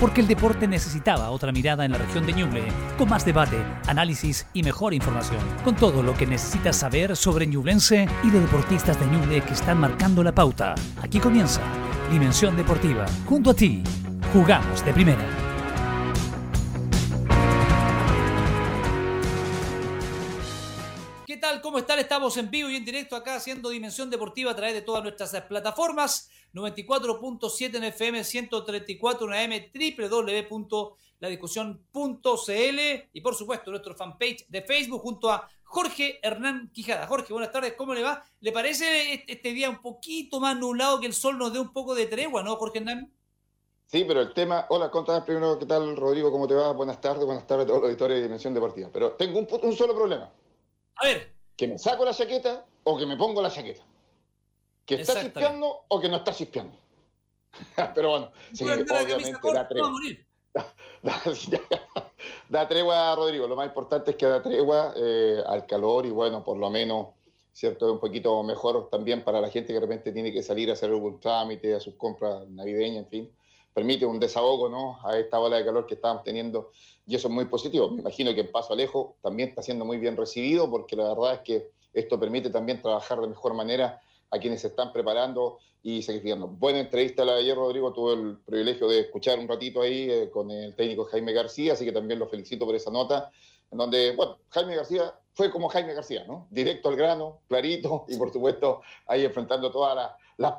porque el deporte necesitaba otra mirada en la región de Ñuble, con más debate, análisis y mejor información, con todo lo que necesitas saber sobre Ñublense y de deportistas de Ñuble que están marcando la pauta. Aquí comienza Dimensión Deportiva, junto a ti, jugamos de primera. ¿Cómo están? Estamos en vivo y en directo acá haciendo Dimensión Deportiva a través de todas nuestras plataformas. 94.7 en FM, 134 en AM, www.ladiscusión.cl y por supuesto nuestro fanpage de Facebook junto a Jorge Hernán Quijada. Jorge, buenas tardes, ¿cómo le va? ¿Le parece este, este día un poquito más nublado que el sol nos dé un poco de tregua, no, Jorge Hernán? Sí, pero el tema. Hola, contame primero qué tal, Rodrigo, ¿cómo te va? Buenas tardes, buenas tardes a todos los editores de Dimensión Deportiva. Pero tengo un, un solo problema. A ver que me saco la chaqueta o que me pongo la chaqueta. Que está chispeando o que no está chispeando. Pero bueno, sí, obviamente da tregua. Da, tregua, Rodrigo. Lo más importante es que da tregua eh, al calor y bueno, por lo menos, ¿cierto? Un poquito mejor también para la gente que de repente tiene que salir a hacer algún trámite, a sus compras navideñas, en fin. Permite un desahogo, ¿no? A esta ola de calor que estamos teniendo y eso es muy positivo. Me imagino que en Paso Alejo también está siendo muy bien recibido porque la verdad es que esto permite también trabajar de mejor manera a quienes se están preparando y sacrificando. Buena entrevista la de ayer, Rodrigo. Tuve el privilegio de escuchar un ratito ahí eh, con el técnico Jaime García, así que también lo felicito por esa nota, en donde, bueno, Jaime García fue como Jaime García, ¿no? Directo al grano, clarito y por supuesto ahí enfrentando todas las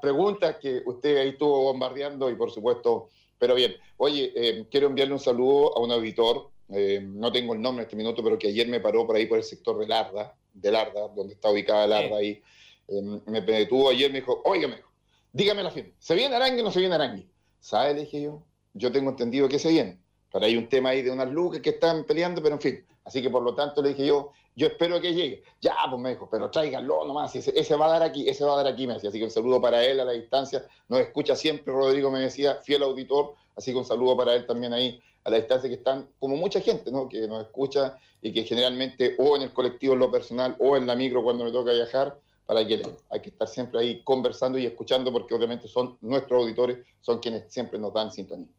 preguntas que usted ahí estuvo bombardeando y por supuesto pero bien, oye, eh, quiero enviarle un saludo a un auditor, eh, no tengo el nombre en este minuto, pero que ayer me paró por ahí por el sector de Larda, de Larda, donde está ubicada Larda ahí. Eh, me detuvo ayer, me dijo, oiga, dígame la firma, ¿se viene Arangui o no se viene Arangui? ¿Sabe? Le dije yo, yo tengo entendido que se viene. Pero hay un tema ahí de unas luces que están peleando, pero en fin. Así que por lo tanto le dije yo, yo espero que llegue. Ya, pues me dijo, pero tráiganlo nomás, ese, ese va a dar aquí, ese va a dar aquí, me decía. Así que un saludo para él a la distancia. Nos escucha siempre, Rodrigo me decía, fiel auditor. Así que un saludo para él también ahí a la distancia que están, como mucha gente, ¿no? Que nos escucha y que generalmente o en el colectivo en lo personal o en la micro cuando me toca viajar, para que hay que estar siempre ahí conversando y escuchando porque obviamente son nuestros auditores, son quienes siempre nos dan sintonía.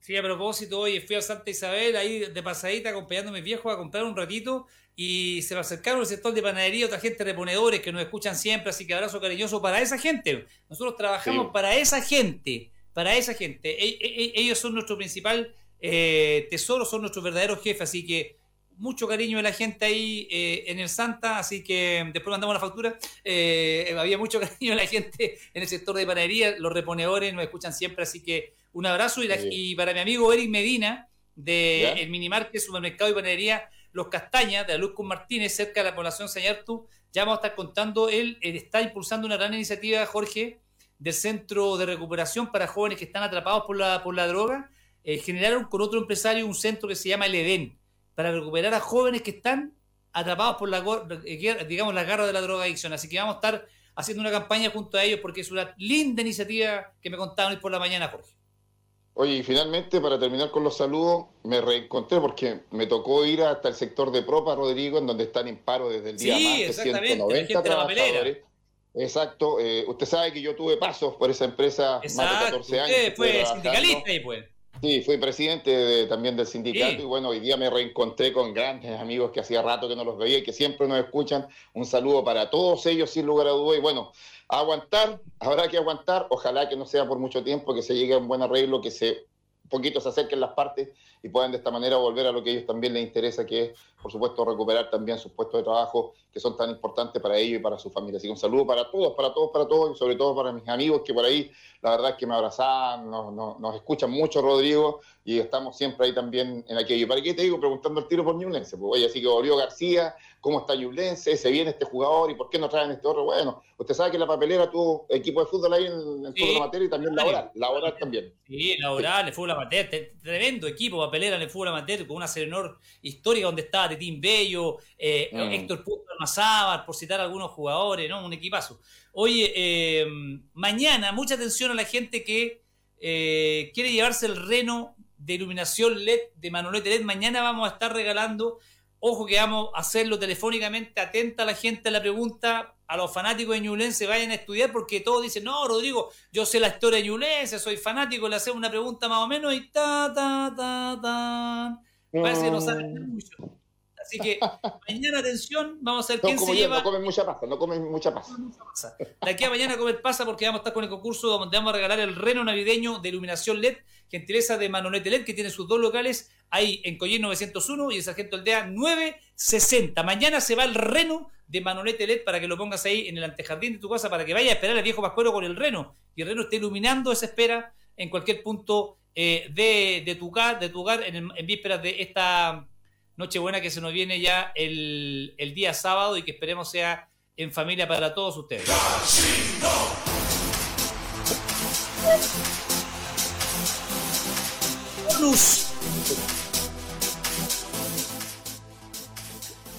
Sí, a propósito, hoy fui a Santa Isabel, ahí de pasadita, acompañando a mis viejos a comprar un ratito y se me acercaron el sector de panadería, otra gente reponedores que nos escuchan siempre, así que abrazo cariñoso para esa gente. Nosotros trabajamos para esa gente, para esa gente. E, e, e, ellos son nuestro principal eh, tesoro, son nuestros verdaderos jefes, así que mucho cariño de la gente ahí eh, en el Santa, así que después mandamos la factura. Eh, había mucho cariño de la gente en el sector de panadería, los reponedores nos escuchan siempre, así que un abrazo. Y, para mi amigo Eric Medina, de el Minimarket, Supermercado y Panadería Los Castañas, de la Luz con Martínez, cerca de la población Sañartu, ya vamos a estar contando, él, está impulsando una gran iniciativa, Jorge, del Centro de Recuperación para Jóvenes que están atrapados por la, por la droga. Eh, generaron con otro empresario un centro que se llama El Edén, para recuperar a jóvenes que están atrapados por la, eh, digamos, la garra de la drogadicción. Así que vamos a estar haciendo una campaña junto a ellos porque es una linda iniciativa que me contaron hoy por la mañana, Jorge. Oye, y finalmente, para terminar con los saludos, me reencontré porque me tocó ir hasta el sector de Propa, Rodrigo, en donde están en paro desde el día sí, de 190 trabajadores. Exacto. Eh, usted sabe que yo tuve pasos por esa empresa más de 14 años. Usted fue sindicalista y pues. Sí, fui presidente también del sindicato y bueno, hoy día me reencontré con grandes amigos que hacía rato que no los veía y que siempre nos escuchan. Un saludo para todos ellos, sin lugar a dudas. Y bueno, aguantar, habrá que aguantar. Ojalá que no sea por mucho tiempo, que se llegue a un buen arreglo, que se poquito se acerquen las partes y puedan de esta manera volver a lo que a ellos también les interesa, que es, por supuesto, recuperar también sus puestos de trabajo, que son tan importantes para ellos y para su familia. Así que un saludo para todos, para todos, para todos, y sobre todo para mis amigos que por ahí, la verdad es que me abrazan, nos, escuchan mucho, Rodrigo, y estamos siempre ahí también en aquello. ¿Y para qué te digo? Preguntando el tiro por Ñublense. Pues, oye, así que volvió García, ¿cómo está Ñublense? ¿Se viene este jugador? ¿Y por qué no traen este otro? Bueno, usted sabe que la papelera tuvo equipo de fútbol ahí en el fútbol amateur y también laboral, laboral también. Sí, laboral, el fútbol amateur, tremendo equipo papelera en el fútbol amateur con una Serenor histórica donde estaba Tetín Bello, eh, mm. Héctor Punto Mazábar, por citar algunos jugadores, ¿no? Un equipazo. Oye, eh, mañana, mucha atención a la gente que eh, quiere llevarse el reno de iluminación LED de Manolete LED. Mañana vamos a estar regalando Ojo que vamos a hacerlo telefónicamente, atenta a la gente a la pregunta, a los fanáticos de Ñublense vayan a estudiar porque todos dicen, no, Rodrigo, yo sé la historia de Ñublense, soy fanático, le hacemos una pregunta más o menos y ta, ta, ta, ta. Parece que no saben mucho. Así que mañana, atención, vamos a ver quién se lleva. No comen mucha pasta, no comen mucha pasta. De aquí a mañana comer pasa porque vamos a estar con el concurso donde vamos a regalar el reno navideño de iluminación LED, gentileza de Manolete LED, que tiene sus dos locales ahí en Collín 901 y el Sargento Aldea 960. Mañana se va el reno de Manolete LED para que lo pongas ahí en el antejardín de tu casa para que vaya a esperar al viejo Pascuero con el reno y el reno esté iluminando esa espera en cualquier punto eh, de, tu hogar, de tu hogar en, en vísperas de esta Nochebuena que se nos viene ya el, día sábado y que esperemos sea en familia para todos ustedes.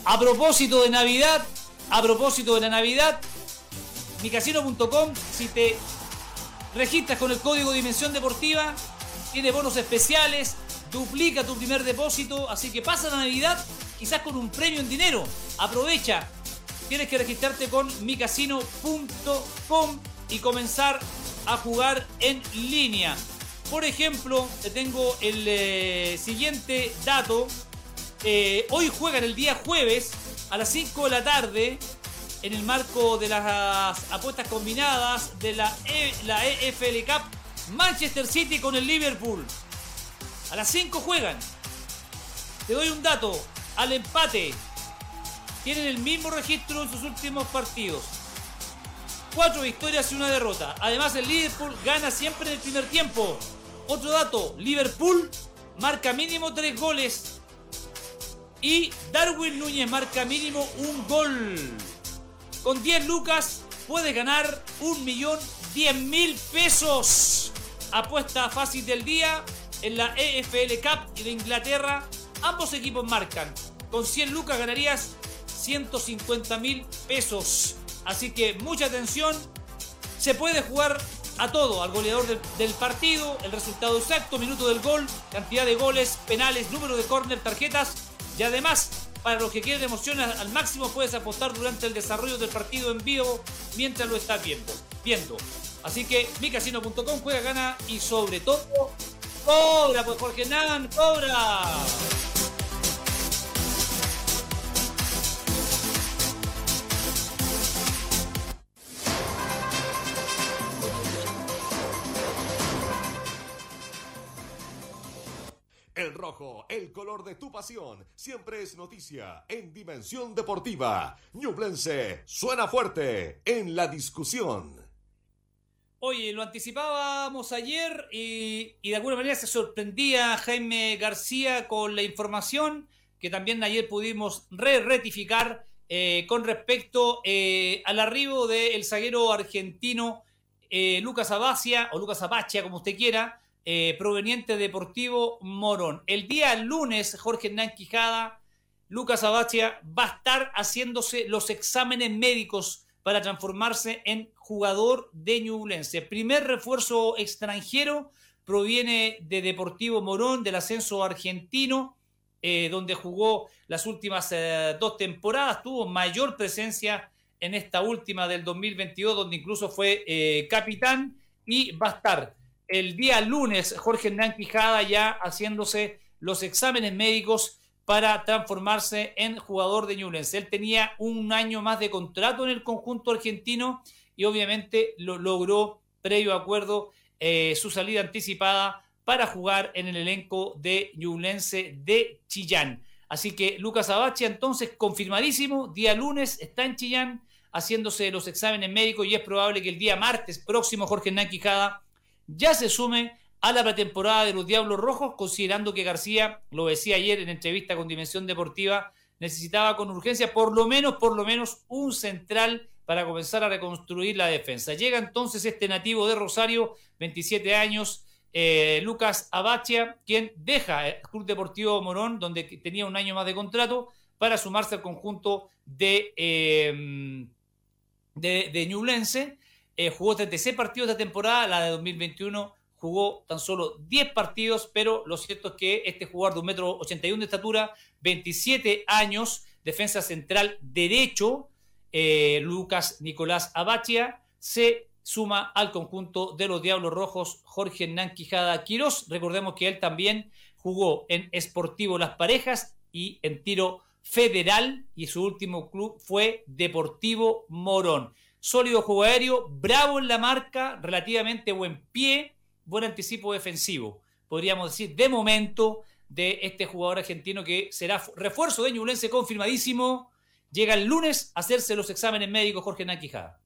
A propósito de Navidad, a propósito de la Navidad, micasino.com, si te registras con el código Dimensión Deportiva, tiene bonos especiales, duplica tu primer depósito, así que pasa la Navidad quizás con un premio en dinero. Aprovecha. Tienes que registrarte con micasino.com y comenzar a jugar en línea. Por ejemplo, te tengo el eh, siguiente dato. Eh, hoy juegan el día jueves a las 5 de la tarde en el marco de las apuestas combinadas de la, e, la EFL Cup Manchester City con el Liverpool. A las 5 juegan. Te doy un dato. Al empate. Tienen el mismo registro en sus últimos partidos. Cuatro victorias y una derrota. Además, el Liverpool gana siempre en el primer tiempo. Otro dato. Liverpool marca mínimo 3 goles. Y Darwin Núñez marca mínimo un gol. Con 10 lucas puedes ganar un millón 10 mil pesos. Apuesta fácil del día en la EFL Cup de Inglaterra, ambos equipos marcan. Con 100 lucas ganarías 150 mil pesos. Así que mucha atención. Se puede jugar a todo, al goleador del, partido, el resultado exacto, minuto del gol, cantidad de goles, penales, número de córner, tarjetas. Y además, para los que quieren emoción al máximo, puedes apostar durante el desarrollo del partido en vivo mientras lo estás viendo. viendo. Así que micasino.com juega, gana y sobre todo ¡Cobra, pues Jorge Nan! ¡Cobra! El rojo, el color de tu pasión, siempre es noticia en Dimensión Deportiva. Ñublense suena fuerte en la discusión. Oye, lo anticipábamos ayer y, de alguna manera se sorprendía Jaime García con la información que también ayer pudimos re rectificar eh, con respecto eh, al arribo del zaguero argentino eh, Lucas Abacia o Lucas Abacia, como usted quiera, proveniente de Deportivo Morón. El día lunes, Jorge Hernán Lucas Abacia va a estar haciéndose los exámenes médicos para transformarse en jugador de Ñublense. Primer refuerzo extranjero proviene de Deportivo Morón, del ascenso argentino, eh, donde jugó las últimas eh, dos temporadas, tuvo mayor presencia en esta última del 2022, donde incluso fue eh, capitán, y va a estar el día lunes Jorge Hernán Quijada ya haciéndose los exámenes médicos para transformarse en jugador de Newlands. Él tenía un año más de contrato en el conjunto argentino y obviamente lo logró, previo acuerdo, eh, su salida anticipada para jugar en el elenco de Ñublense de Chillán. Así que Lucas Abache, entonces, confirmadísimo, día lunes está en Chillán haciéndose los exámenes médicos y es probable que el día martes próximo Jorge Hernán Quijada ya se sume a la pretemporada de los Diablos Rojos, considerando que García, lo decía ayer en entrevista con Dimensión Deportiva, necesitaba con urgencia por lo menos, por lo menos un central para comenzar a reconstruir la defensa. Llega entonces este nativo de Rosario, 27 años, eh, Lucas Abachia, quien deja el Club Deportivo Morón, donde tenía un año más de contrato, para sumarse al conjunto de, eh, de, Ñublense. Eh, jugó 36 partidos de temporada, la de 2021 jugó tan solo 10 partidos, pero lo cierto es que este jugador de un metro 81 de estatura, 27 años, defensa central derecho, eh, Lucas Nicolás Abachia, se suma al conjunto de los Diablos Rojos Jorge Hernán Quijada Quirós. Recordemos que él también jugó en Esportivo Las Parejas y en tiro federal y su último club fue Deportivo Morón. Sólido juego aéreo, bravo en la marca, relativamente buen pie, buen anticipo defensivo. Podríamos decir de momento de este jugador argentino que será refuerzo de Ñublense confirmadísimo. Llega el lunes a hacerse los exámenes médicos Jorge Naquijada.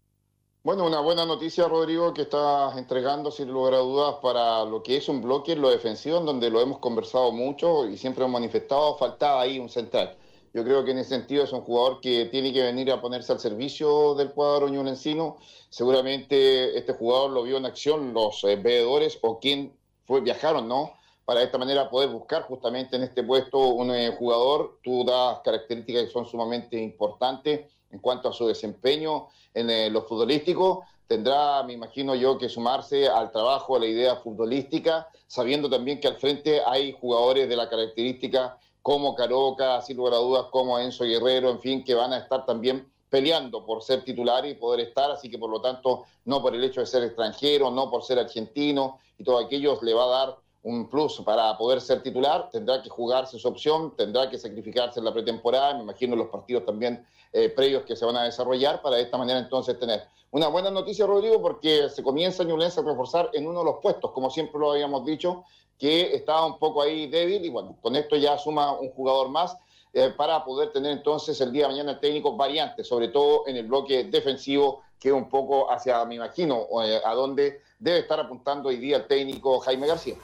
Bueno, una buena noticia, Rodrigo, que estás entregando sin lugar a dudas para lo que es un bloque en lo defensivo, en donde lo hemos conversado mucho y siempre hemos manifestado, faltaba ahí un central. Yo creo que en ese sentido es un jugador que tiene que venir a ponerse al servicio del cuadro ñulencino. Seguramente este jugador lo vio en acción los eh, veedores o quien fue, viajaron, ¿no? Para esta manera poder buscar justamente en este puesto un eh, jugador. Tú das características que son sumamente importantes en cuanto a su desempeño en eh, lo futbolístico. Tendrá, me imagino yo, que sumarse al trabajo, a la idea futbolística, sabiendo también que al frente hay jugadores de la característica como Caroca, sin lugar a dudas, como Enzo Guerrero, en fin, que van a estar también peleando por ser titular y poder estar, así que por lo tanto, no por el hecho de ser extranjero, no por ser argentino y todo aquello le va a dar un plus para poder ser titular, tendrá que jugarse su opción, tendrá que sacrificarse en la pretemporada, me imagino los partidos también eh, previos que se van a desarrollar para de esta manera entonces tener una buena noticia, Rodrigo, porque se comienza Ñublense a reforzar en uno de los puestos, como siempre lo habíamos dicho, que estaba un poco ahí débil y bueno, con esto ya suma un jugador más eh, para poder tener entonces el día de mañana el técnico variante, sobre todo en el bloque defensivo, que es un poco hacia, me imagino, eh, a donde debe estar apuntando hoy día el técnico Jaime García.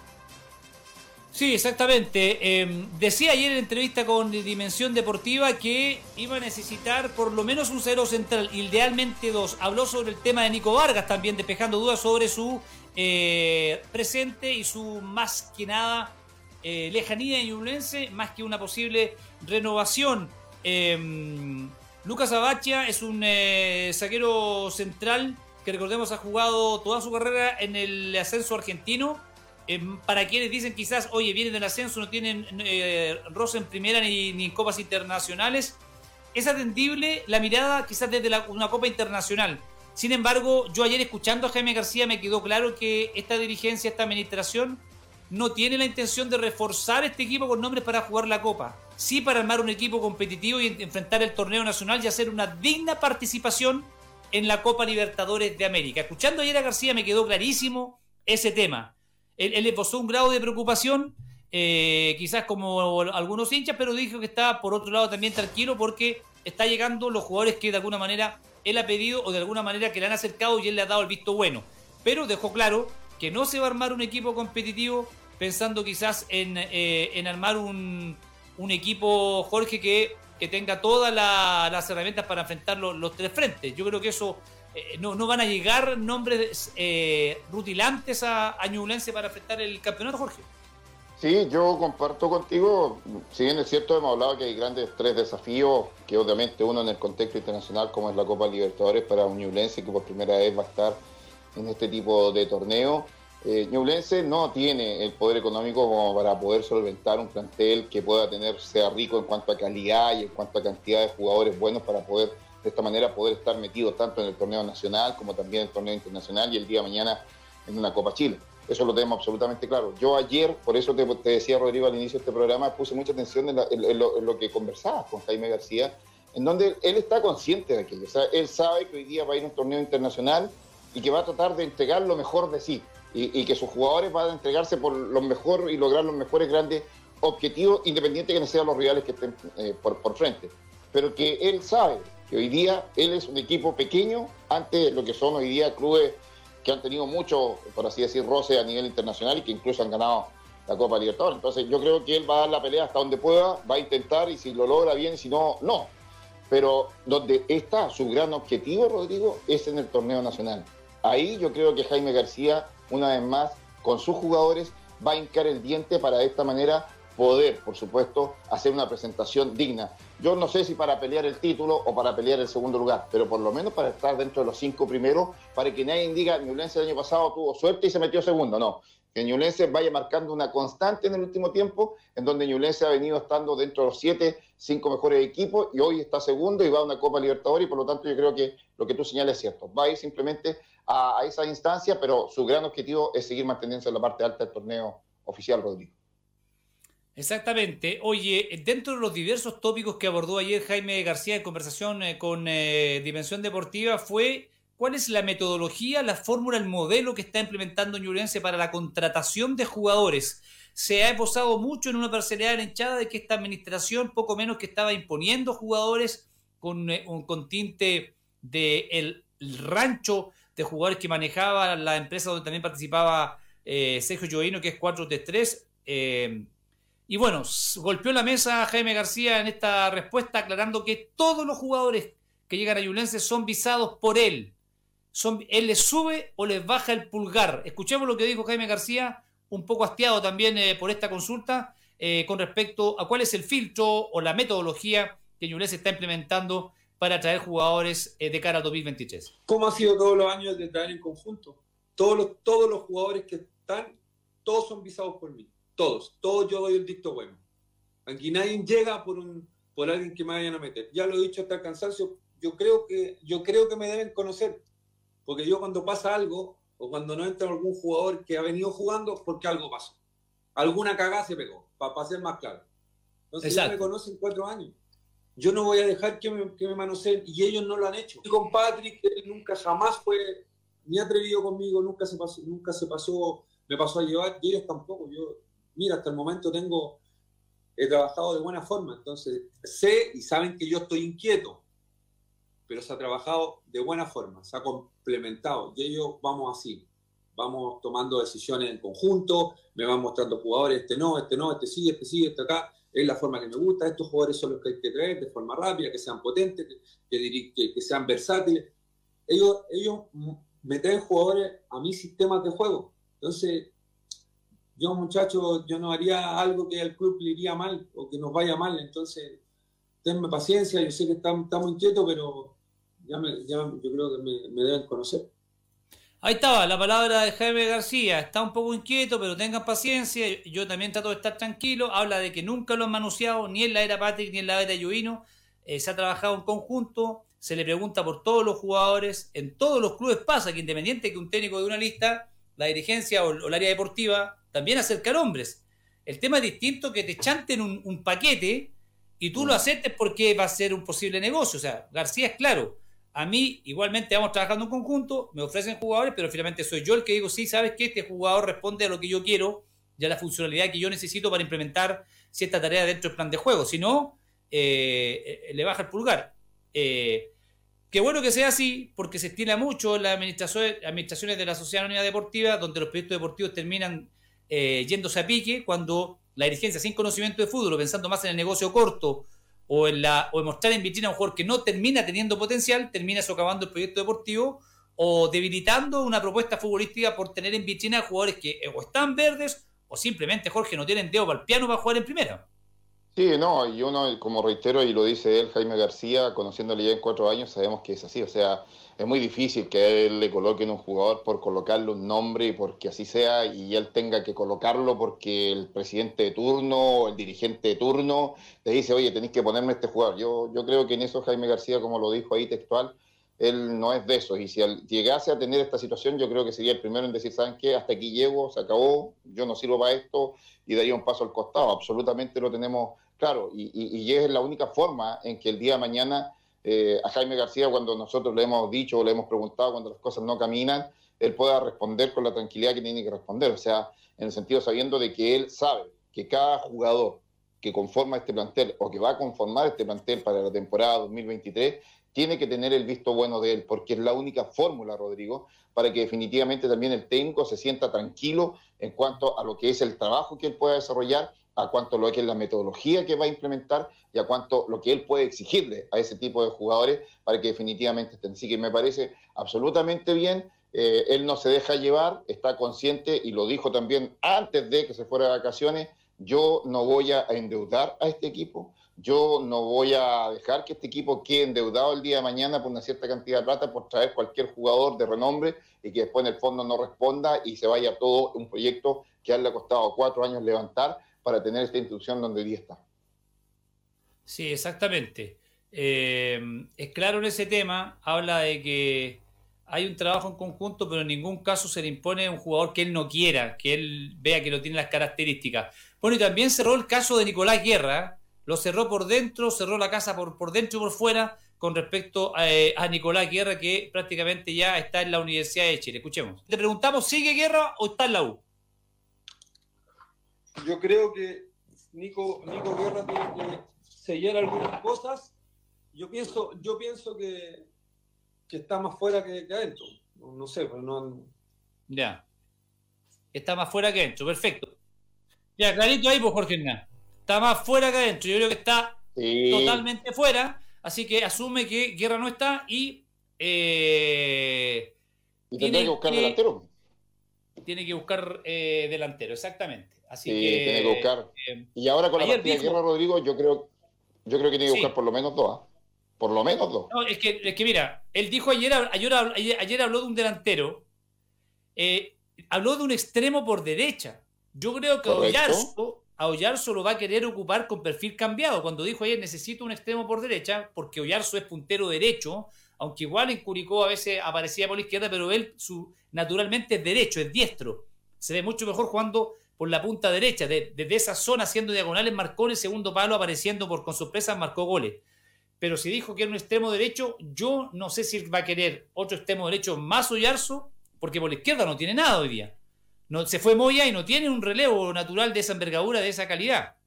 Sí, exactamente. Em, decía ayer en entrevista con Dimensión Deportiva que iba a necesitar por lo menos un cero central, idealmente dos. Habló sobre el tema de Nico Vargas también, despejando dudas sobre su eh, presente y su más que nada eh, lejanía en Ñublense, más que una posible renovación. Em, Lucas Abachia es un eh, saquero central que recordemos ha jugado toda su carrera en el ascenso argentino para quienes dicen quizás, oye, vienen del ascenso, no tienen eh, rosa en primera ni, en copas internacionales, es atendible la mirada quizás desde una copa internacional. Sin embargo, yo ayer escuchando a Jaime García me quedó claro que esta dirigencia, esta administración, no tiene la intención de reforzar este equipo con nombres para jugar la copa. Sí para armar un equipo competitivo y enfrentar el torneo nacional y hacer una digna participación en la Copa Libertadores de América. Escuchando ayer a García me quedó clarísimo ese tema él, le posó un grado de preocupación, eh, quizás como algunos hinchas, pero dijo que está por otro lado también tranquilo porque está llegando los jugadores que de alguna manera él ha pedido o de alguna manera que le han acercado y él le ha dado el visto bueno. Pero dejó claro que no se va a armar un equipo competitivo pensando quizás en, eh, armar un, equipo, Jorge, que, que tenga todas las herramientas para enfrentar los tres frentes. Yo creo que eso eh, no, no, van a llegar nombres eh, rutilantes a, a Ñublense para enfrentar el campeonato, Jorge. Sí, yo comparto contigo, si bien es cierto, hemos hablado que hay grandes tres desafíos, que obviamente uno en el contexto internacional, como es la Copa Libertadores para un Ñublense, que por primera vez va a estar en este tipo de torneo. Eh, Ñublense no tiene el poder económico como para poder solventar un plantel que pueda tener, sea rico en cuanto a calidad y en cuanto a cantidad de jugadores buenos para poder de esta manera poder estar metido tanto en el torneo nacional como también en el torneo internacional y el día de mañana en una Copa Chile. Eso lo tenemos absolutamente claro. Yo ayer, por eso te, decía Rodrigo al inicio de este programa, puse mucha atención en, lo, que conversabas con Jaime García, en donde él está consciente de aquello. O sea, él sabe que hoy día va a ir a un torneo internacional y que va a tratar de entregar lo mejor de sí y, que sus jugadores van a entregarse por lo mejor y lograr los mejores grandes objetivos, independiente que no sean los rivales que estén eh, por, por frente. Pero que él sabe que hoy día él es un equipo pequeño ante lo que son hoy día clubes que han tenido mucho, por así decir, roce a nivel internacional y que incluso han ganado la Copa Libertadores. Entonces yo creo que él va a dar la pelea hasta donde pueda, va a intentar y si lo logra bien, si no, no. Pero donde está su gran objetivo, Rodrigo, es en el torneo nacional. Ahí yo creo que Jaime García, una vez más, con sus jugadores, va a hincar el diente para de esta manera poder, por supuesto, hacer una presentación digna. Yo no sé si para pelear el título o para pelear el segundo lugar, pero por lo menos para estar dentro de los cinco primeros, para que nadie diga, Ñublense el año pasado tuvo suerte y se metió segundo. No, que Ñublense vaya marcando una constante en el último tiempo, en donde Ñublense ha venido estando dentro de los siete, cinco mejores equipos y hoy está segundo y va a una Copa Libertadores y por lo tanto yo creo que lo que tú señalas es cierto. Va a ir simplemente a, a esa instancia, pero su gran objetivo es seguir manteniéndose en la parte alta del torneo oficial, Rodrigo. Exactamente. Oye, dentro de los diversos tópicos que abordó ayer Jaime García en conversación eh, con eh, Dimensión Deportiva fue cuál es la metodología, la fórmula, el modelo que está implementando Ñublense para la contratación de jugadores. Se ha esbozado mucho en una parcialidad de la hinchada de que esta administración poco menos que estaba imponiendo jugadores con, eh, un, con tinte de el, rancho de jugadores que manejaba la empresa donde también participaba eh, Sergio Joino, que es 4-3-3. Eh, y bueno, golpeó la mesa Jaime García en esta respuesta, aclarando que todos los jugadores que llegan a Yulense son visados por él. Son, él les sube o les baja el pulgar. Escuchemos lo que dijo Jaime García, un poco hastiado también eh, por esta consulta, eh, con respecto a cuál es el filtro o la metodología que Yulense está implementando para atraer jugadores eh, de cara al 2023. ¿Cómo ha sido todos los años de traer en conjunto? Todos los, todos los jugadores que están, todos son visados por mí todos, todos yo doy el dicto bueno. Aquí nadie llega por un por alguien que me vayan a meter. Ya lo he dicho hasta el cansancio, yo creo que yo creo que me deben conocer, porque yo cuando pasa algo o cuando no entra algún jugador que ha venido jugando, porque algo pasó. Alguna cagada se pegó, para ser más claro. Entonces ya me conocen cuatro años. Yo no voy a dejar que me, que me manoseen y ellos no lo han hecho. Y con Patrick, él nunca jamás fue ni atrevido conmigo, nunca se pasó, nunca se pasó, me pasó a llevar, y ellos tampoco. Yo mira, hasta el momento tengo, he trabajado de buena forma, entonces sé y saben que yo estoy inquieto, pero se ha trabajado de buena forma, se ha complementado y ellos vamos así, vamos tomando decisiones en conjunto, me van mostrando jugadores, este no, este no, este sí, este sí, este acá, es la forma que me gusta, estos jugadores son los que hay que traer de forma rápida, que sean potentes, que, que, que sean versátiles. Ellos, ellos me traen jugadores a mis sistemas de juego. Entonces, yo muchachos, yo no haría algo que al club le iría mal o que nos vaya mal, entonces tenme paciencia, yo sé que estamos, estamos inquietos, pero ya, me, ya yo creo que me, deben conocer. Ahí estaba la palabra de Jaime García, está un poco inquieto, pero tengan paciencia, yo también trato de estar tranquilo, habla de que nunca lo han manuseado, ni en la era Patrick ni en la era Lluino, eh, se ha trabajado en conjunto, se le pregunta por todos los jugadores, en todos los clubes pasa que independiente que un técnico de una lista, la dirigencia o, o el área deportiva también acercar hombres. El tema es distinto que te chanten un, un paquete y tú lo aceptes porque va a ser un posible negocio. O sea, García es claro. A mí, igualmente, vamos trabajando en conjunto, me ofrecen jugadores, pero finalmente soy yo el que digo, sí, sabes que este jugador responde a lo que yo quiero y a la funcionalidad que yo necesito para implementar cierta tarea dentro del plan de juego. Si no, eh, le baja el pulgar. Eh, Qué bueno que sea así, porque se estila mucho las administraciones, administraciones de la Sociedad Unidad Deportiva, donde los proyectos deportivos terminan eh, yéndose a pique cuando la dirigencia sin conocimiento de fútbol, pensando más en el negocio corto o en, la, o en mostrar en vitrina a un jugador que no termina teniendo potencial, termina socavando el proyecto deportivo o debilitando una propuesta futbolística por tener en vitrina jugadores que o están verdes o simplemente, Jorge, no tienen dedo para el piano para jugar en primera. Sí, no, y uno, como reitero, y lo dice él, Jaime García, conociéndole ya en cuatro años, sabemos que es así. O sea, es muy difícil que él le coloquen un jugador por colocarle un nombre y porque así sea, y él tenga que colocarlo porque el presidente de turno o el dirigente de turno le dice, oye, tenéis que ponerme este jugador. Yo, yo creo que en eso Jaime García, como lo dijo ahí textual, él no es de eso. Y si llegase a tener esta situación, yo creo que sería el primero en decir, ¿saben qué? Hasta aquí llego, se acabó, yo no sirvo para esto y daría un paso al costado. Absolutamente lo tenemos claro. Y, y, y es la única forma en que el día de mañana eh, a Jaime García cuando nosotros le hemos dicho o le hemos preguntado cuando las cosas no caminan, él pueda responder con la tranquilidad que tiene que responder. O sea, en el sentido sabiendo de que él sabe que cada jugador que conforma este plantel o que va a conformar este plantel para la temporada 2023 tiene que tener el visto bueno de él, porque es la única fórmula, Rodrigo, para que definitivamente también el técnico se sienta tranquilo en cuanto a lo que es el trabajo que él pueda desarrollar a cuánto lo que es la metodología que va a implementar y a cuánto lo que él puede exigirle a ese tipo de jugadores para que definitivamente estén. Así que me parece absolutamente bien. Eh, él no se deja llevar, está consciente y lo dijo también antes de que se fuera de vacaciones, yo no voy a endeudar a este equipo, yo no voy a dejar que este equipo quede endeudado el día de mañana por una cierta cantidad de plata por traer cualquier jugador de renombre y que después en el fondo no responda y se vaya todo un proyecto que a él le ha costado cuatro años levantar para tener esta institución donde hoy día está. Sí, exactamente. Eh, es claro en ese tema, habla de que hay un trabajo en conjunto, pero en ningún caso se le impone a un jugador que él no quiera, que él vea que no tiene las características. Bueno, y también cerró el caso de Nicolás Guerra, lo cerró por dentro, cerró la casa por, por dentro y por fuera con respecto a, a, Nicolás Guerra, que prácticamente ya está en la Universidad de Chile. Escuchemos. Le preguntamos, ¿sigue Guerra o está en la U? Yo creo que Nico, Nico Guerra tiene que sellar algunas cosas. Yo pienso, yo pienso que, que está más fuera que, que adentro. No, no, sé, pero no. Ya. Está más fuera que adentro, perfecto. Ya, clarito ahí, pues Jorge Hernán. Está más fuera que adentro. Yo creo que está sí. totalmente fuera. Así que asume que Guerra no está y. Eh, y tiene que buscar que, delantero. Tiene que buscar eh, delantero, exactamente. Así sí, que. Tiene que buscar. Eh, y ahora con la partida de Guerra Rodrigo, yo creo, yo creo que tiene que buscar sí. por lo menos dos. ¿eh? Por lo menos dos. No, es que, es que mira, él dijo ayer, ayer, ayer, habló de un delantero. Eh, habló de un extremo por derecha. Yo creo que Oyarzo, a Oyarzo lo va a querer ocupar con perfil cambiado. Cuando dijo ayer necesito un extremo por derecha, porque Oyarzo es puntero derecho, aunque igual en Curicó a veces aparecía por la izquierda, pero él su, naturalmente es derecho, es diestro. Se ve mucho mejor jugando por la punta derecha, desde de, de esa zona haciendo diagonales, marcó en el segundo palo, apareciendo por con sorpresa, marcó goles. Pero si dijo que era un extremo derecho, yo no sé si va a querer otro extremo derecho más Oyarzo, porque por la izquierda no tiene nada hoy día. No, se fue Moya y no tiene un relevo natural de esa envergadura, de esa calidad.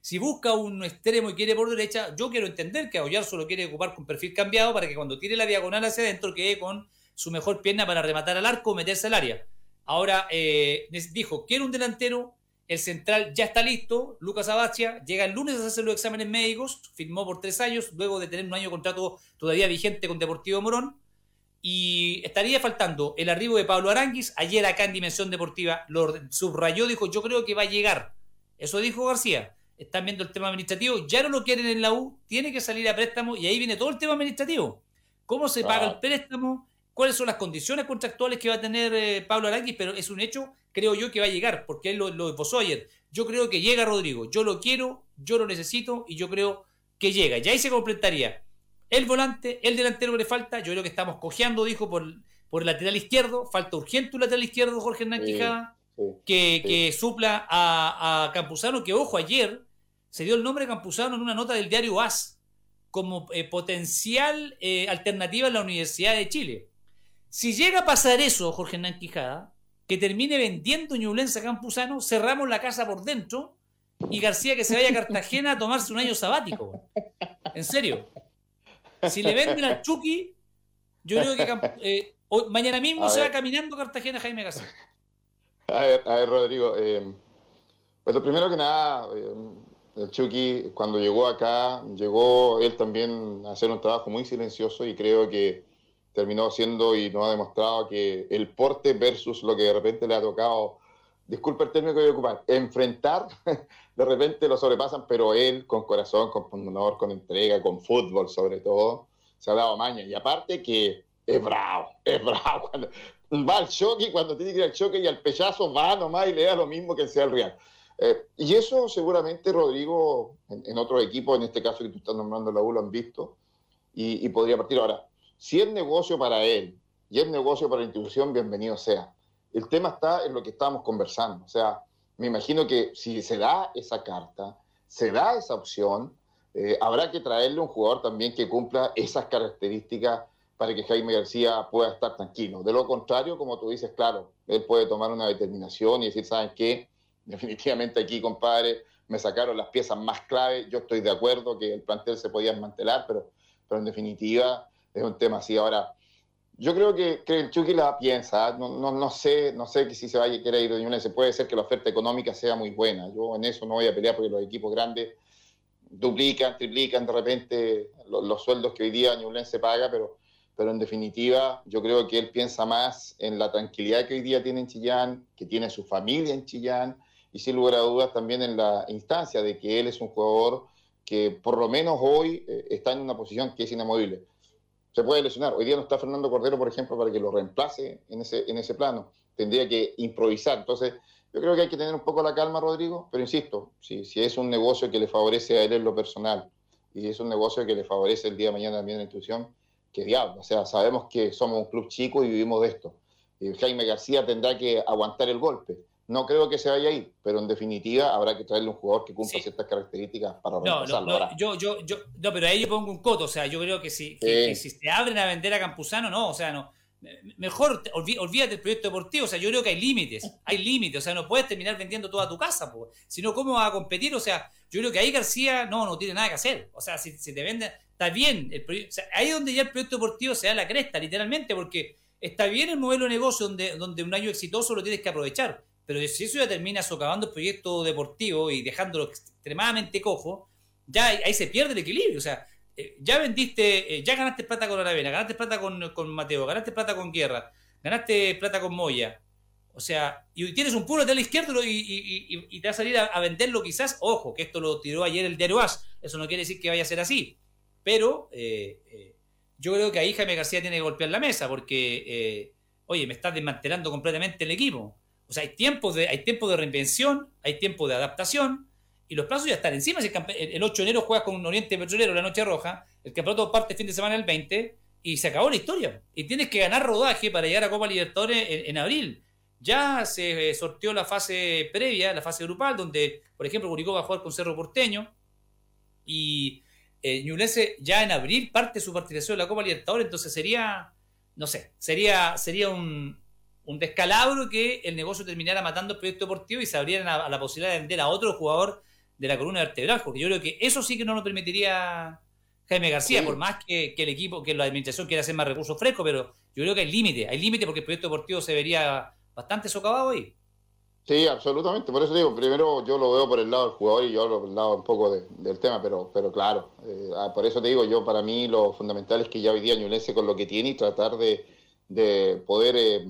Si busca un extremo y quiere por derecha, yo quiero entender que a Oyarzo lo quiere ocupar con perfil cambiado para que cuando tire la diagonal hacia adentro quede con su mejor pierna para rematar al arco o meterse al área. Ahora eh, dijo, quiero un delantero, el central ya está listo, Lucas Abacia, llega el lunes a hacer los exámenes médicos, firmó por tres años, luego de tener un año de contrato todavía vigente con Deportivo Morón, y estaría faltando el arribo de Pablo Aranguis. Ayer acá en Dimensión Deportiva lo subrayó, dijo, yo creo que va a llegar. Eso dijo García. Están viendo el tema administrativo, ya no lo quieren en la U, tiene que salir a préstamo y ahí viene todo el tema administrativo. ¿Cómo se paga el préstamo? ¿Cuáles son las condiciones contractuales que va a tener eh, Pablo Aranguis? Pero es un hecho, creo yo, que va a llegar, porque él lo, lo esbozó ayer. Yo creo que llega Rodrigo, yo lo quiero, yo lo necesito y yo creo que llega. Y ahí se completaría el volante, el delantero que le falta, yo creo que estamos cojeando, dijo, por, por el lateral izquierdo, falta urgente un lateral izquierdo, Jorge Hernán Quijada, sí, que, sí. que, supla a, a, Campuzano, que ojo, ayer se dio el nombre de Campuzano en una nota del diario AS como eh, potencial eh, alternativa en la Universidad de Chile. Si llega a pasar eso, Jorge Hernán Quijada, que termine vendiendo Ñublense a Campuzano, cerramos la casa por dentro y García que se vaya a Cartagena a tomarse un año sabático. En serio. Si le venden al Chucky, yo creo que eh, mañana mismo a se ver. va caminando Cartagena Jaime García. A ver, a ver Rodrigo. Eh, pues lo primero que nada, eh, el Chucky cuando llegó acá, llegó él también a hacer un trabajo muy silencioso y creo que terminó siendo y nos ha demostrado que el porte versus lo que de repente le ha tocado, disculpe el término que voy a ocupar, enfrentar, de repente lo sobrepasan, pero él con corazón, con honor, con entrega, con fútbol sobre todo, se ha dado maña. Y aparte que es bravo, es bravo. Va al choque, cuando tiene que ir al choque y al pechazo va nomás y le da lo mismo que sea el Real. Eh, y eso seguramente, Rodrigo, en, en otros equipos, en este caso que tú estás nombrando la U, lo han visto y, y podría partir ahora. Si es negocio para él y es negocio para la institución, bienvenido sea. El tema está en lo que estábamos conversando. O sea, me imagino que si se da esa carta, se da esa opción, eh, habrá que traerle un jugador también que cumpla esas características para que Jaime García pueda estar tranquilo. De lo contrario, como tú dices, claro, él puede tomar una determinación y decir, ¿saben qué? Definitivamente aquí, compadre, me sacaron las piezas más clave. Yo estoy de acuerdo que el plantel se podía desmantelar, pero, pero en definitiva es un tema así. Ahora, yo creo que, que el Chucky la piensa, no, no, no, sé, no sé que si se vaya a querer ir de se puede ser que la oferta económica sea muy buena. Yo en eso no voy a pelear porque los equipos grandes duplican, triplican de repente los, los sueldos que hoy día Ñublense paga, pero, pero en definitiva yo creo que él piensa más en la tranquilidad que hoy día tiene en Chillán, que tiene su familia en Chillán y sin lugar a dudas también en la instancia de que él es un jugador que por lo menos hoy eh, está en una posición que es inamovible. Se puede lesionar. Hoy día no está Fernando Cordero, por ejemplo, para que lo reemplace en ese, en ese plano. Tendría que improvisar. Entonces, yo creo que hay que tener un poco la calma, Rodrigo, pero insisto, si, si es un negocio que le favorece a él en lo personal y es un negocio que le favorece el día de mañana también en la institución, que diablo. O sea, sabemos que somos un club chico y vivimos de esto. Y Jaime García tendrá que aguantar el golpe no creo que se vaya a ir, pero en definitiva habrá que traerle un jugador que cumpla ciertas características para reemplazarlo. No, no, yo, yo, yo, no, pero ahí yo pongo un coto, o sea, yo creo que si, que, si se abren a vender a Campuzano, no, o sea, no. Mejor olvídate del proyecto deportivo, o sea, yo creo que hay límites, hay límites, o sea, no puedes terminar vendiendo toda tu casa, pues, sino cómo va a competir, o sea, yo creo que ahí García no, no tiene nada que hacer, o sea, si, si te vende, está bien, el o sea, ahí es donde ya el proyecto deportivo se da la cresta, literalmente, porque está bien el modelo de negocio donde, donde un año exitoso lo tienes que aprovechar, pero si eso ya termina socavando el proyecto deportivo y dejándolo extremadamente cojo, ya ahí se pierde el equilibrio. O sea, eh, ya vendiste, eh, ya ganaste plata con Aravena, ganaste plata con, Mateo, ganaste plata con Guerra, ganaste plata con Moya. O sea, y tienes un puro de la izquierda y, te va a salir a, venderlo quizás. Ojo, que esto lo tiró ayer el diario As. Eso no quiere decir que vaya a ser así. Pero eh, yo creo que ahí Jaime García tiene que golpear la mesa porque, oye, me estás desmantelando completamente el equipo. O sea, hay tiempo de, hay tiempo de reinvención, hay tiempo de adaptación, y los plazos ya están encima. El, 8 de enero juegas con un Oriente Petrolero la Noche Roja, el campeonato parte fin de semana el 20, y se acabó la historia. Y tienes que ganar rodaje para llegar a Copa Libertadores en, abril. Ya se eh, sorteó la fase previa, la fase grupal, donde, por ejemplo, Curicó va a jugar con Cerro Porteño, y eh, ya en abril parte su participación en la Copa Libertadores, entonces sería, no sé, sería, sería un, un descalabro que el negocio terminara matando el proyecto deportivo y se abrieran a, la posibilidad de vender a otro jugador de la columna vertebral, porque yo creo que eso sí que no lo permitiría Jaime García, por más que, el equipo, que la administración quiera hacer más recursos frescos, pero yo creo que hay límite, hay límite porque el proyecto deportivo se vería bastante socavado ahí. Sí, absolutamente. Por eso digo, primero yo lo veo por el lado del jugador y yo por el lado un poco del tema, pero, pero claro, eh, ah, por eso te digo, yo para mí lo fundamental es que ya hoy día Ñulense con lo que tiene y tratar de, poder eh,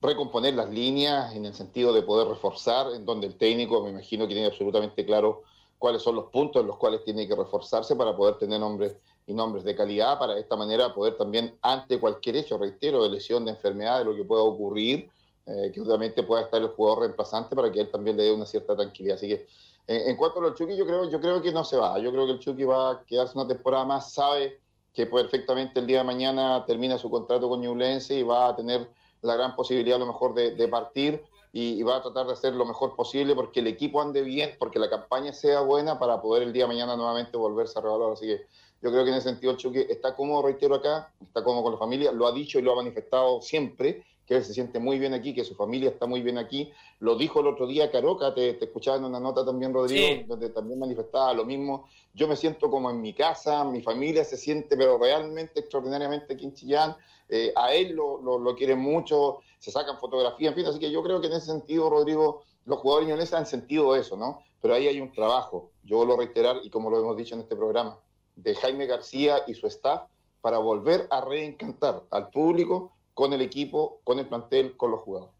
recomponer las líneas en el sentido de poder reforzar, en donde el técnico me imagino que tiene absolutamente claro cuáles son los puntos en los cuales tiene que reforzarse para poder tener nombres y nombres de calidad, para de esta manera poder también, ante cualquier hecho, reitero, de lesión, de enfermedad, de lo que pueda ocurrir, eh, que obviamente pueda estar el jugador reemplazante para que él también le dé una cierta tranquilidad. Así que en cuanto a los Chucky, yo creo, yo creo que no se va. Yo creo que el Chucky va a quedarse una temporada más, sabe que perfectamente el día de mañana termina su contrato con Ñublense y va a tener la gran posibilidad a lo mejor de, partir y, va a tratar de hacer lo mejor posible porque el equipo ande bien, porque la campaña sea buena para poder el día de mañana nuevamente volverse a revaluar. Así que yo creo que en ese sentido el Chucky está cómodo, reitero acá, está cómodo con la familia, lo ha dicho y lo ha manifestado siempre, que él se siente muy bien aquí, que su familia está muy bien aquí. Lo dijo el otro día Caroca, te, escuchaba en una nota también, Rodrigo, donde también manifestaba lo mismo. Yo me siento como en mi casa, mi familia se siente, pero realmente extraordinariamente aquí en Chillán. Eh, a él lo, lo, quieren mucho, se sacan fotografías, en fin, así que yo creo que en ese sentido, Rodrigo, los jugadores ñoneses han sentido eso, ¿no? Pero ahí hay un trabajo, yo lo reiterar y como lo hemos dicho en este programa, de Jaime García y su staff para volver a reencantar al público con el equipo, con el plantel, con los jugadores.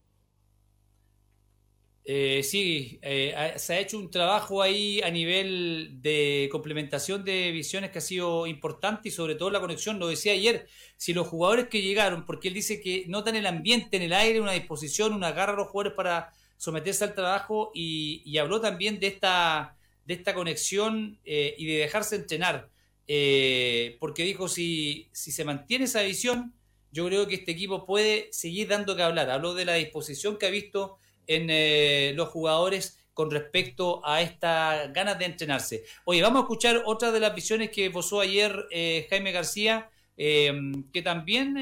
Eh, sí, eh, se ha hecho un trabajo ahí a nivel de complementación de visiones que ha sido importante y sobre todo la conexión, lo decía ayer, si los jugadores que llegaron, porque él dice que notan el ambiente en el aire, una disposición, una garra a los jugadores para someterse al trabajo y, habló también de esta, de esta conexión eh, y de dejarse entrenar, porque dijo si, si se mantiene esa visión, yo creo que este equipo puede seguir dando que hablar, habló de la disposición que ha visto en eh, los jugadores con respecto a estas ganas de entrenarse. Oye, vamos a escuchar otra de las visiones que posó ayer eh, Jaime García, eh, que también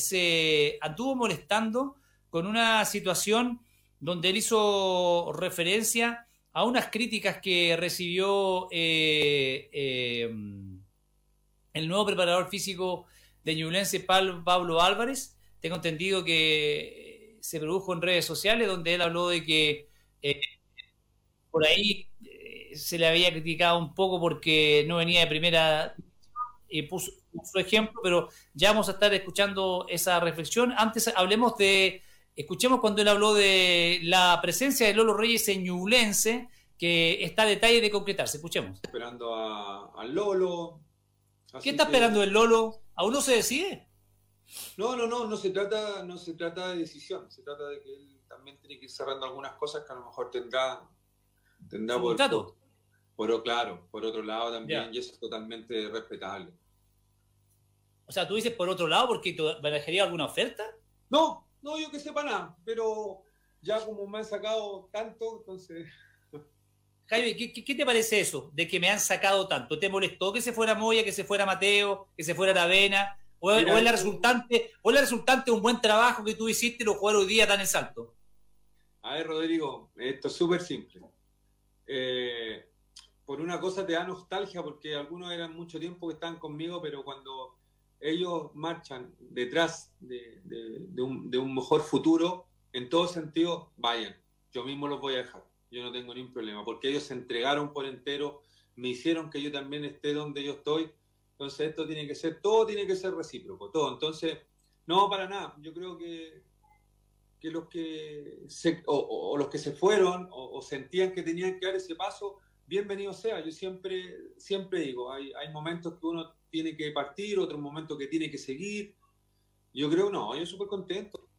se anduvo molestando con una situación donde él hizo referencia a unas críticas que recibió el nuevo preparador físico de Ñublense, Pablo Álvarez. Tengo entendido que se produjo en redes sociales, donde él habló de que eh, por ahí eh, se le había criticado un poco porque no venía de primera y puso su ejemplo, pero ya vamos a estar escuchando esa reflexión. Antes hablemos de Escuchemos cuando él habló de la presencia de Lolo Reyes en Ñublense, que está a detalle de concretarse. Escuchemos. Esperando al Lolo. ¿Qué está esperando el Lolo? ¿Aún no se decide? No, no, no, no se trata, no se trata de decisión, se trata de que él también tiene que ir cerrando algunas cosas que a lo mejor tendrá, tendrá por, por, por, claro, por otro lado también, y eso es totalmente respetable. O sea, tú dices por otro lado porque te barajaría alguna oferta? No, no, yo que sepa nada, pero ya como me han sacado tanto, entonces. ¿Qué, te parece eso de que me han sacado tanto? ¿Te molestó que se fuera Moya, que se fuera Mateo, que se fuera Tavena? ¿O, es la resultante, ¿O la resultante de un buen trabajo que tú hiciste y lo jugaron hoy día tan en salto? A ver, Rodrigo, esto es súper simple. Eh, por una cosa te da nostalgia porque algunos eran mucho tiempo que estaban conmigo, pero cuando ellos marchan detrás de, un, mejor futuro, en todo sentido, vayan. Yo mismo los voy a dejar. Yo no tengo ningún problema, porque ellos se entregaron por entero, me hicieron que yo también esté donde yo estoy. Entonces esto tiene que ser, todo tiene que ser recíproco, todo. Entonces, no, para nada. Yo creo que, que los que se, o, los que se fueron o, sentían que tenían que dar ese paso, bienvenido sea. Yo siempre, siempre digo, hay, hay momentos que uno tiene que partir, otro momento que tiene que seguir. Yo creo no, yo súper contento.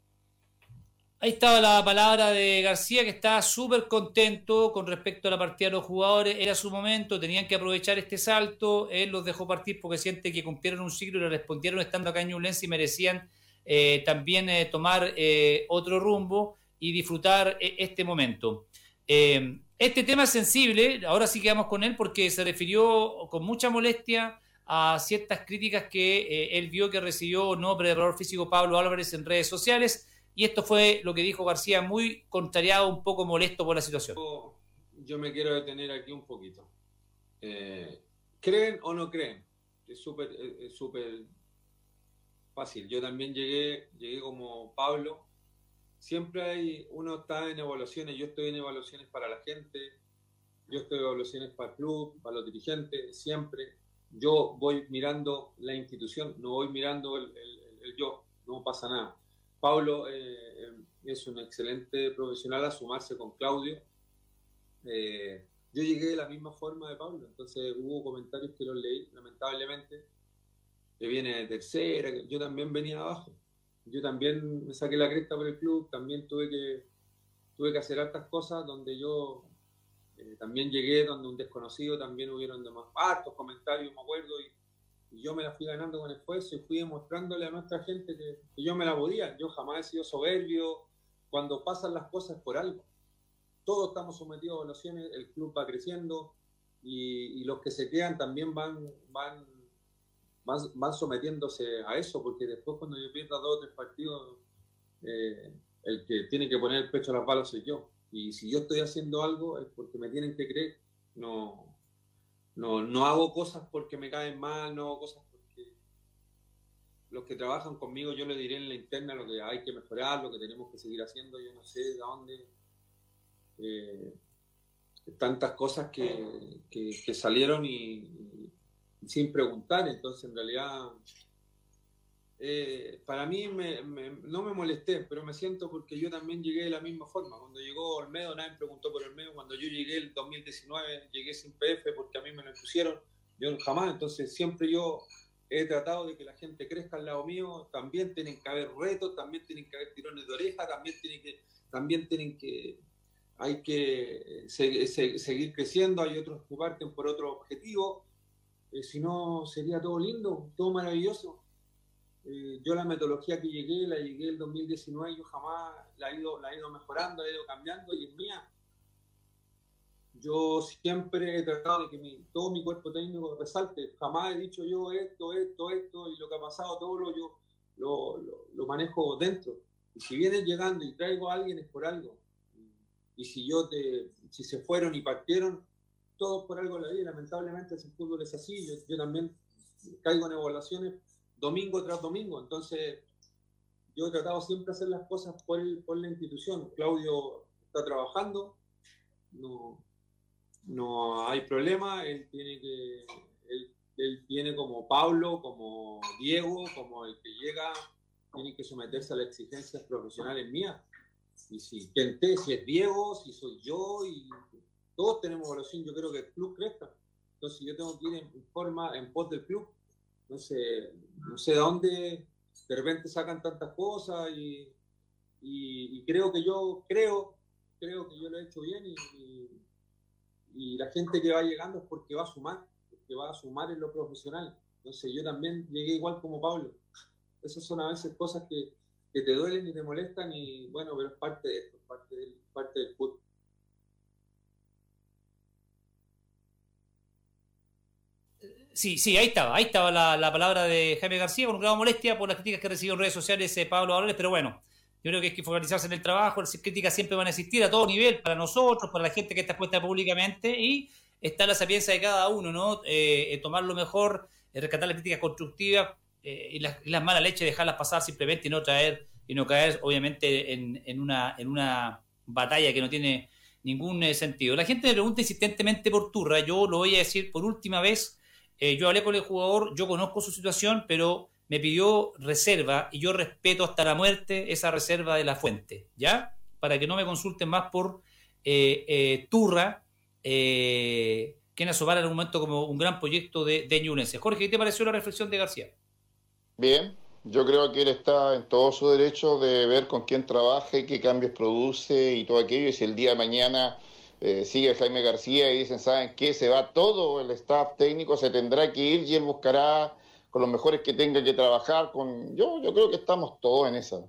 Ahí estaba la palabra de García, que estaba súper contento con respecto a la partida de los jugadores. Era su momento, tenían que aprovechar este salto. Él los dejó partir porque siente que cumplieron un ciclo y le respondieron estando acá en Ñublense y merecían eh, también eh, tomar eh, otro rumbo y disfrutar este momento. este tema es sensible, ahora sí quedamos con él porque se refirió con mucha molestia a ciertas críticas que eh, él vio que recibió no preparador físico Pablo Álvarez en redes sociales. Y esto fue lo que dijo García, muy contrariado, un poco molesto por la situación. Yo, me quiero detener aquí un poquito. Eh, ¿Creen o no creen? Es súper súper fácil. Yo también llegué, llegué como Pablo. Siempre hay, uno está en evaluaciones, yo estoy en evaluaciones para la gente, yo estoy en evaluaciones para el club, para los dirigentes, siempre yo voy mirando la institución, no voy mirando el, yo, no pasa nada. Pablo eh, es un excelente profesional a sumarse con Claudio. Eh, yo llegué de la misma forma de Pablo, entonces hubo comentarios que los leí, lamentablemente, que viene de tercera, yo también venía abajo. Yo también me saqué la cresta por el club, también tuve que, tuve que hacer altas cosas donde yo eh, también llegué donde un desconocido, también hubieron demás hartos comentarios, me acuerdo, y, yo me la fui ganando con esfuerzo y fui demostrándole a nuestra gente que, yo me la podía. Yo jamás he sido soberbio. Cuando pasan las cosas por algo. Todos estamos sometidos a evaluaciones, el club va creciendo y, los que se quedan también van, van, van, sometiéndose a eso, porque después cuando yo pierda dos o tres partidos, eh, el que tiene que poner el pecho a las balas soy yo. Y si yo estoy haciendo algo es porque me tienen que creer. No, no, no hago cosas porque me caen mal, no hago cosas porque los que trabajan conmigo yo les diré en la interna lo que hay que mejorar, lo que tenemos que seguir haciendo. Yo no sé de dónde. Eh, tantas cosas que, que, salieron y, sin preguntar. Entonces, en realidad, eh, para mí no me molesté, pero me siento porque yo también llegué de la misma forma. Cuando llegó Olmedo, nadie me preguntó por Olmedo. Cuando yo llegué el 2019, llegué sin PF porque a mí me lo pusieron. Yo jamás, entonces siempre yo he tratado de que la gente crezca al lado mío. También tienen que haber retos, también tienen que haber tirones de oreja, también tienen que, también tienen que, hay que seguir creciendo. Hay otros que parten por otro objetivo. Eh, si no, sería todo lindo, todo maravilloso eh, yo la metodología que llegué, la llegué el 2019, yo jamás la he ido, la he ido mejorando, la he ido cambiando y es mía. Yo siempre he tratado de que todo mi cuerpo técnico resalte. Jamás he dicho yo esto, esto, esto y lo que ha pasado, todo lo yo lo, lo, manejo dentro. Y si vienes llegando y traigo a alguien es por algo. Y si yo te, si se fueron y partieron, todos por algo la vida. Lamentablemente ese fútbol es así. Yo, yo también caigo en evaluaciones domingo tras domingo. Entonces, yo he tratado siempre de hacer las cosas por, por la institución. Claudio está trabajando, no, no hay problema, él tiene que, él, él, tiene como Pablo, como Diego, como el que llega tienen que someterse a las exigencias profesionales mías. Y si quien si es Diego, si soy yo, y todos tenemos evaluación, yo creo que el club crezca. Entonces yo tengo que ir en forma, en pos del club. Sé, no sé de dónde de repente sacan tantas cosas y, y, creo que yo, creo, creo que yo lo he hecho bien y, y, la gente que va llegando es porque va a sumar, porque va a sumar en lo profesional. Entonces yo también llegué igual como Pablo. Esas son a veces cosas que, que te duelen y te molestan y bueno, pero es parte de esto, parte del, parte del. Sí, sí, ahí estaba, ahí estaba la, palabra de Jaime García con gran molestia por las críticas que recibió en redes sociales eh, Pablo Valores, pero bueno, yo creo que hay que focalizarse en el trabajo, las críticas siempre van a existir a todo nivel, para nosotros, para la gente que está expuesta públicamente, y está la sapiencia de cada uno, ¿no? Eh, tomar lo mejor, eh, rescatar las críticas constructivas y, las, malas leches dejarlas pasar simplemente y no traer, y no caer, obviamente, en, una, en una batalla que no tiene ningún sentido. La gente me pregunta insistentemente por Turra, yo lo voy a decir por última vez, eh, yo hablé con el jugador, yo conozco su situación, pero me pidió reserva y yo respeto hasta la muerte esa reserva de la fuente, ¿ya? Para que no me consulten más por eh, eh, Turra, eh, que en asomar en un momento como un gran proyecto de, de Jorge, ¿qué te pareció la reflexión de García? Bien, yo creo que él está en todo su derecho de ver con quién trabaja y qué cambios produce y todo aquello, y si el día de mañana eh, sigue Jaime García y dicen, ¿saben qué? Se va todo el staff técnico, se tendrá que ir y él buscará con los mejores que tenga que trabajar. con Yo, yo creo que estamos todos en esa.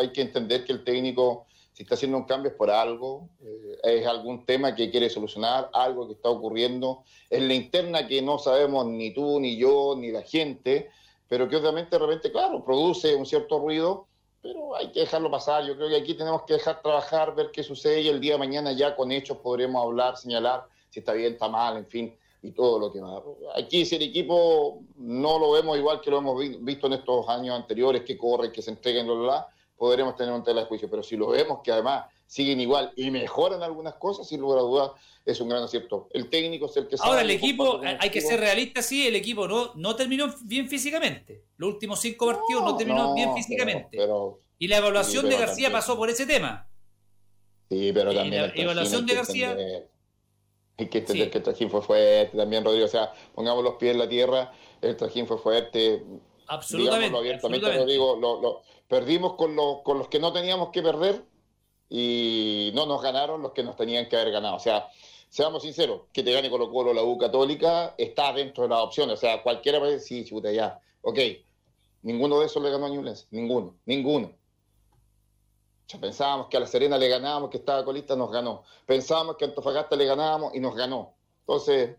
hay que entender que el técnico, si está haciendo un cambio es por algo, eh, es algún tema que quiere solucionar, algo que está ocurriendo en la interna que no sabemos ni tú, ni yo, ni la gente, pero que obviamente de repente, claro, produce un cierto ruido pero hay que dejarlo pasar. Yo creo que aquí tenemos que dejar trabajar, ver qué sucede y el día de mañana ya con hechos podremos hablar, señalar si está bien, está mal, en fin, y todo lo que va. Aquí si el equipo no lo vemos igual que lo hemos visto en estos años anteriores, que corre, que se entreguen, bla, bla, podremos tener un tela de juicio, pero si lo vemos que además siguen igual y mejoran algunas cosas, sin lugar a dudas, es un gran acierto. El técnico es el que sabe. Ahora, el equipo, hay que ser realista, sí, el equipo no, no terminó bien físicamente. Los últimos cinco partidos no, terminó bien físicamente. y la evaluación de García pasó por ese tema. Sí, pero también. la evaluación de García. Hay que entender que el trajín fue fuerte también, Rodrigo. O sea, pongamos los pies en la tierra, el trajín fue fuerte. Absolutamente. abiertamente, Rodrigo. Lo, perdimos con, con los que no teníamos que perder y no nos ganaron los que nos tenían que haber ganado. O sea, seamos sinceros, que te gane Colo Colo la U Católica está dentro de las opciones. O sea, cualquiera puede decir, sí, chuta, ya. Ok, ninguno de esos le ganó a Ñublense. Ninguno, ninguno. Ya pensábamos que a La Serena le ganábamos, que estaba colista, nos ganó. Pensábamos que a Antofagasta le ganábamos y nos ganó. Entonces,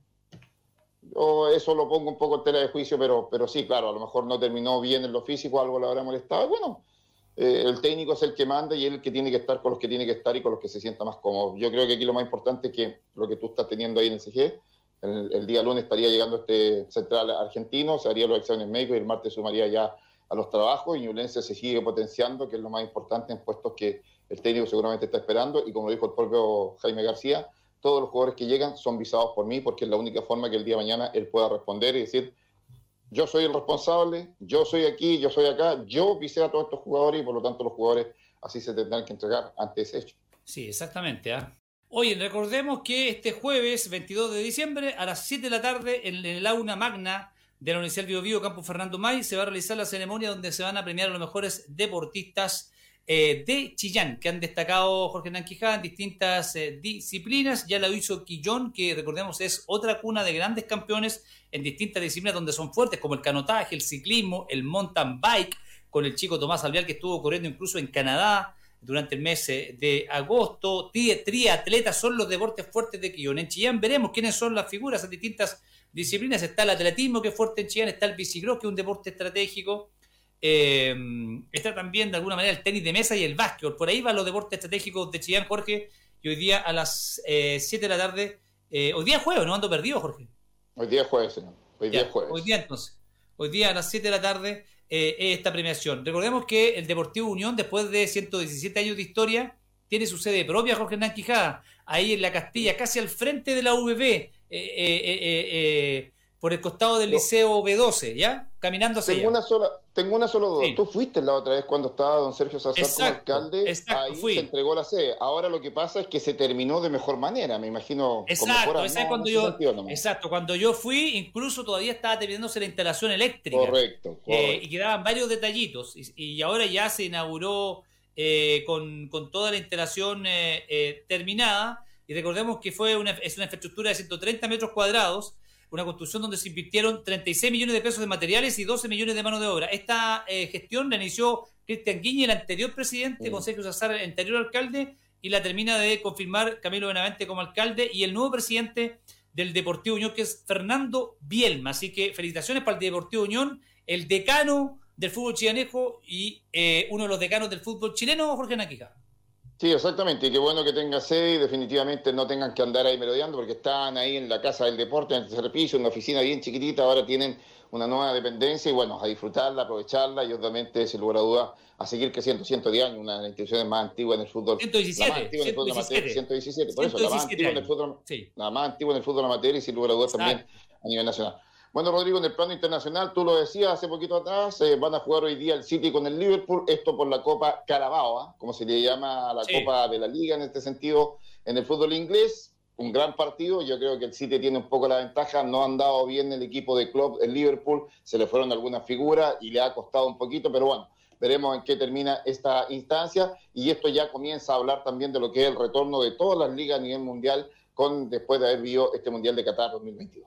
yo eso lo pongo un poco en tela de juicio, pero, pero sí, claro, a lo mejor no terminó bien en lo físico, algo le habrá molestado. bueno, eh, el técnico es el que manda y él el que tiene que estar con los que tiene que estar y con los que se sienta más cómodo. Yo creo que aquí lo más importante es que lo que tú estás teniendo ahí en el CG, el, día lunes estaría llegando este central argentino, se haría los exámenes médicos y el martes sumaría ya a los trabajos y Ñublense se sigue potenciando, que es lo más importante en puestos que el técnico seguramente está esperando y como dijo el propio Jaime García, todos los jugadores que llegan son visados por mí porque es la única forma que el día de mañana él pueda responder y decir, yo soy el responsable, yo soy aquí, yo soy acá, yo visé a todos estos jugadores y por lo tanto los jugadores así se tendrán que entregar ante ese hecho. Sí, exactamente. ¿ah? Oye, recordemos que este jueves 22 de diciembre a las 7 de la tarde en, el aula magna de la Universidad Bio Bio Campo Fernando May se va a realizar la ceremonia donde se van a premiar a los mejores deportistas eh, de Chillán, que han destacado Jorge Nanquijá en distintas eh, disciplinas. Ya lo hizo Quillón, que recordemos es otra cuna de grandes campeones en distintas disciplinas donde son fuertes, como el canotaje, el ciclismo, el mountain bike, con el chico Tomás Alvial que estuvo corriendo incluso en Canadá durante el mes eh, de agosto. Triatletas son los deportes fuertes de Quillón. En Chillán veremos quiénes son las figuras en distintas disciplinas. Está el atletismo, que es fuerte en Chillán, está el bicicross, que es un deporte estratégico eh, está también de alguna manera el tenis de mesa y el básquetbol. Por ahí van los deportes estratégicos de Chillán, Jorge. Y hoy día a las 7 eh, de la tarde, eh, hoy día es jueves, no ando perdido, Jorge. Hoy día es jueves, señor. Hoy día es jueves. Hoy día entonces. Hoy día a las 7 de la tarde esta premiación. Recordemos que el Deportivo Unión, después de 117 años de historia, tiene su sede propia, Jorge Hernán Quijada, ahí en la Castilla, casi al frente de la UBB, por el costado del Liceo B12, ¿ya? Caminando hacia tengo allá. Una sola, tengo una sola duda. Sí. Tú fuiste la otra vez cuando estaba don Sergio Sazar Exacto, como alcalde. exacto, ahí fui. se entregó la sede. Ahora lo que pasa es que se terminó de mejor manera, me imagino. con Exacto, cuando yo, exacto, cuando yo fui, incluso todavía estaba terminándose la instalación eléctrica. Correcto, Eh, correcto. y quedaban varios detallitos. Y, y ahora ya se inauguró eh, con, con toda la instalación eh, eh, terminada. Y recordemos que fue una, es una infraestructura de 130 metros cuadrados, una construcción donde se invirtieron 36 millones de pesos de materiales y 12 millones de mano de obra. Esta eh, gestión la inició Cristian Guiñi, el anterior presidente, Mm. con Sergio Sazar, el anterior alcalde, y la termina de confirmar Camilo Benavente como alcalde y el nuevo presidente del Deportivo Unión, que es Fernando Bielma. Así que felicitaciones para el Deportivo Unión, el decano del fútbol chilenejo y eh, uno de los decanos del fútbol chileno, Jorge Naquija. Sí, exactamente. Y qué bueno que tenga sede y definitivamente no tengan que andar ahí merodeando porque están ahí en la Casa del Deporte, en el tercer piso, en una oficina bien chiquitita. Ahora tienen una nueva dependencia y bueno, a disfrutarla, aprovecharla y obviamente, sin lugar a dudas, a seguir creciendo. 110 años, una de las instituciones más antiguas en el fútbol. 117, La más antigua en el fútbol amateur, 117. 117. Por eso, la más 117 antigua en el fútbol Sí. la más antigua en el fútbol amateur y sin lugar a dudas también a nivel nacional. Bueno, Rodrigo, en el plano internacional, tú lo decías hace poquito atrás, eh, van a jugar hoy día el City con el Liverpool, esto por la Copa Carabao, ¿ah? como se le llama a la Sí. Copa de la Liga en este sentido, en el fútbol inglés. Un gran partido, yo creo que el City tiene un poco la ventaja, no ha andado bien el equipo de club, el Liverpool, se le fueron algunas figuras y le ha costado un poquito, pero bueno, veremos en qué termina esta instancia y esto ya comienza a hablar también de lo que es el retorno de todas las ligas a nivel mundial con después de haber vivido este Mundial de Qatar 2022.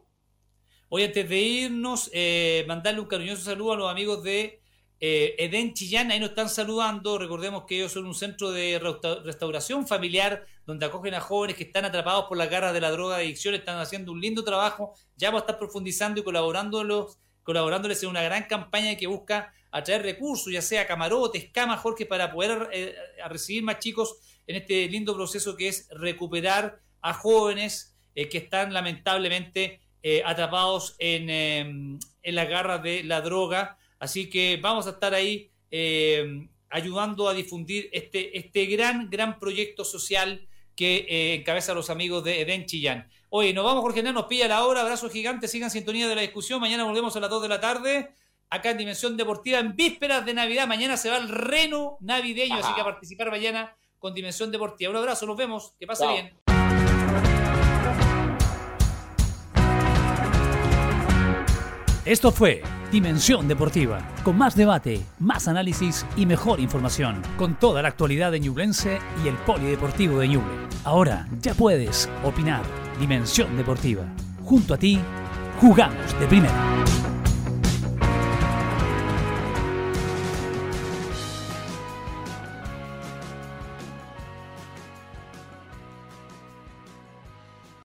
Hoy, antes de irnos, eh, mandarle un cariñoso saludo a los amigos de eh, Edén Chillán. Ahí nos están saludando. Recordemos que ellos son un centro de resta- restauración familiar donde acogen a jóvenes que están atrapados por las garras de la droga de adicción. Están haciendo un lindo trabajo. Ya vamos a estar profundizando y colaborándolos, colaborándoles en una gran campaña que busca atraer recursos, ya sea camarotes, camas, Jorge, para poder eh, recibir más chicos en este lindo proceso que es recuperar a jóvenes eh, que están lamentablemente eh, atrapados en, eh, en las garras de la droga. Así que vamos a estar ahí eh, ayudando a difundir este, este gran, gran proyecto social que eh, encabeza los amigos de Eden Chillán. Oye, nos vamos, Jorge Hernán, nos pilla la hora, abrazo gigante, sigan sintonía de la discusión. Mañana volvemos a las 2 de la tarde, acá en Dimensión Deportiva, en vísperas de Navidad. Mañana se va el reno navideño, así que a participar mañana con Dimensión Deportiva. Un abrazo, nos vemos, que pase Chao. bien. Esto fue Dimensión Deportiva, con más debate, más análisis y mejor información, con toda la actualidad de Ñublense y el Polideportivo de Ñuble. Ahora ya puedes opinar. Dimensión Deportiva. Junto a ti, jugamos de primera.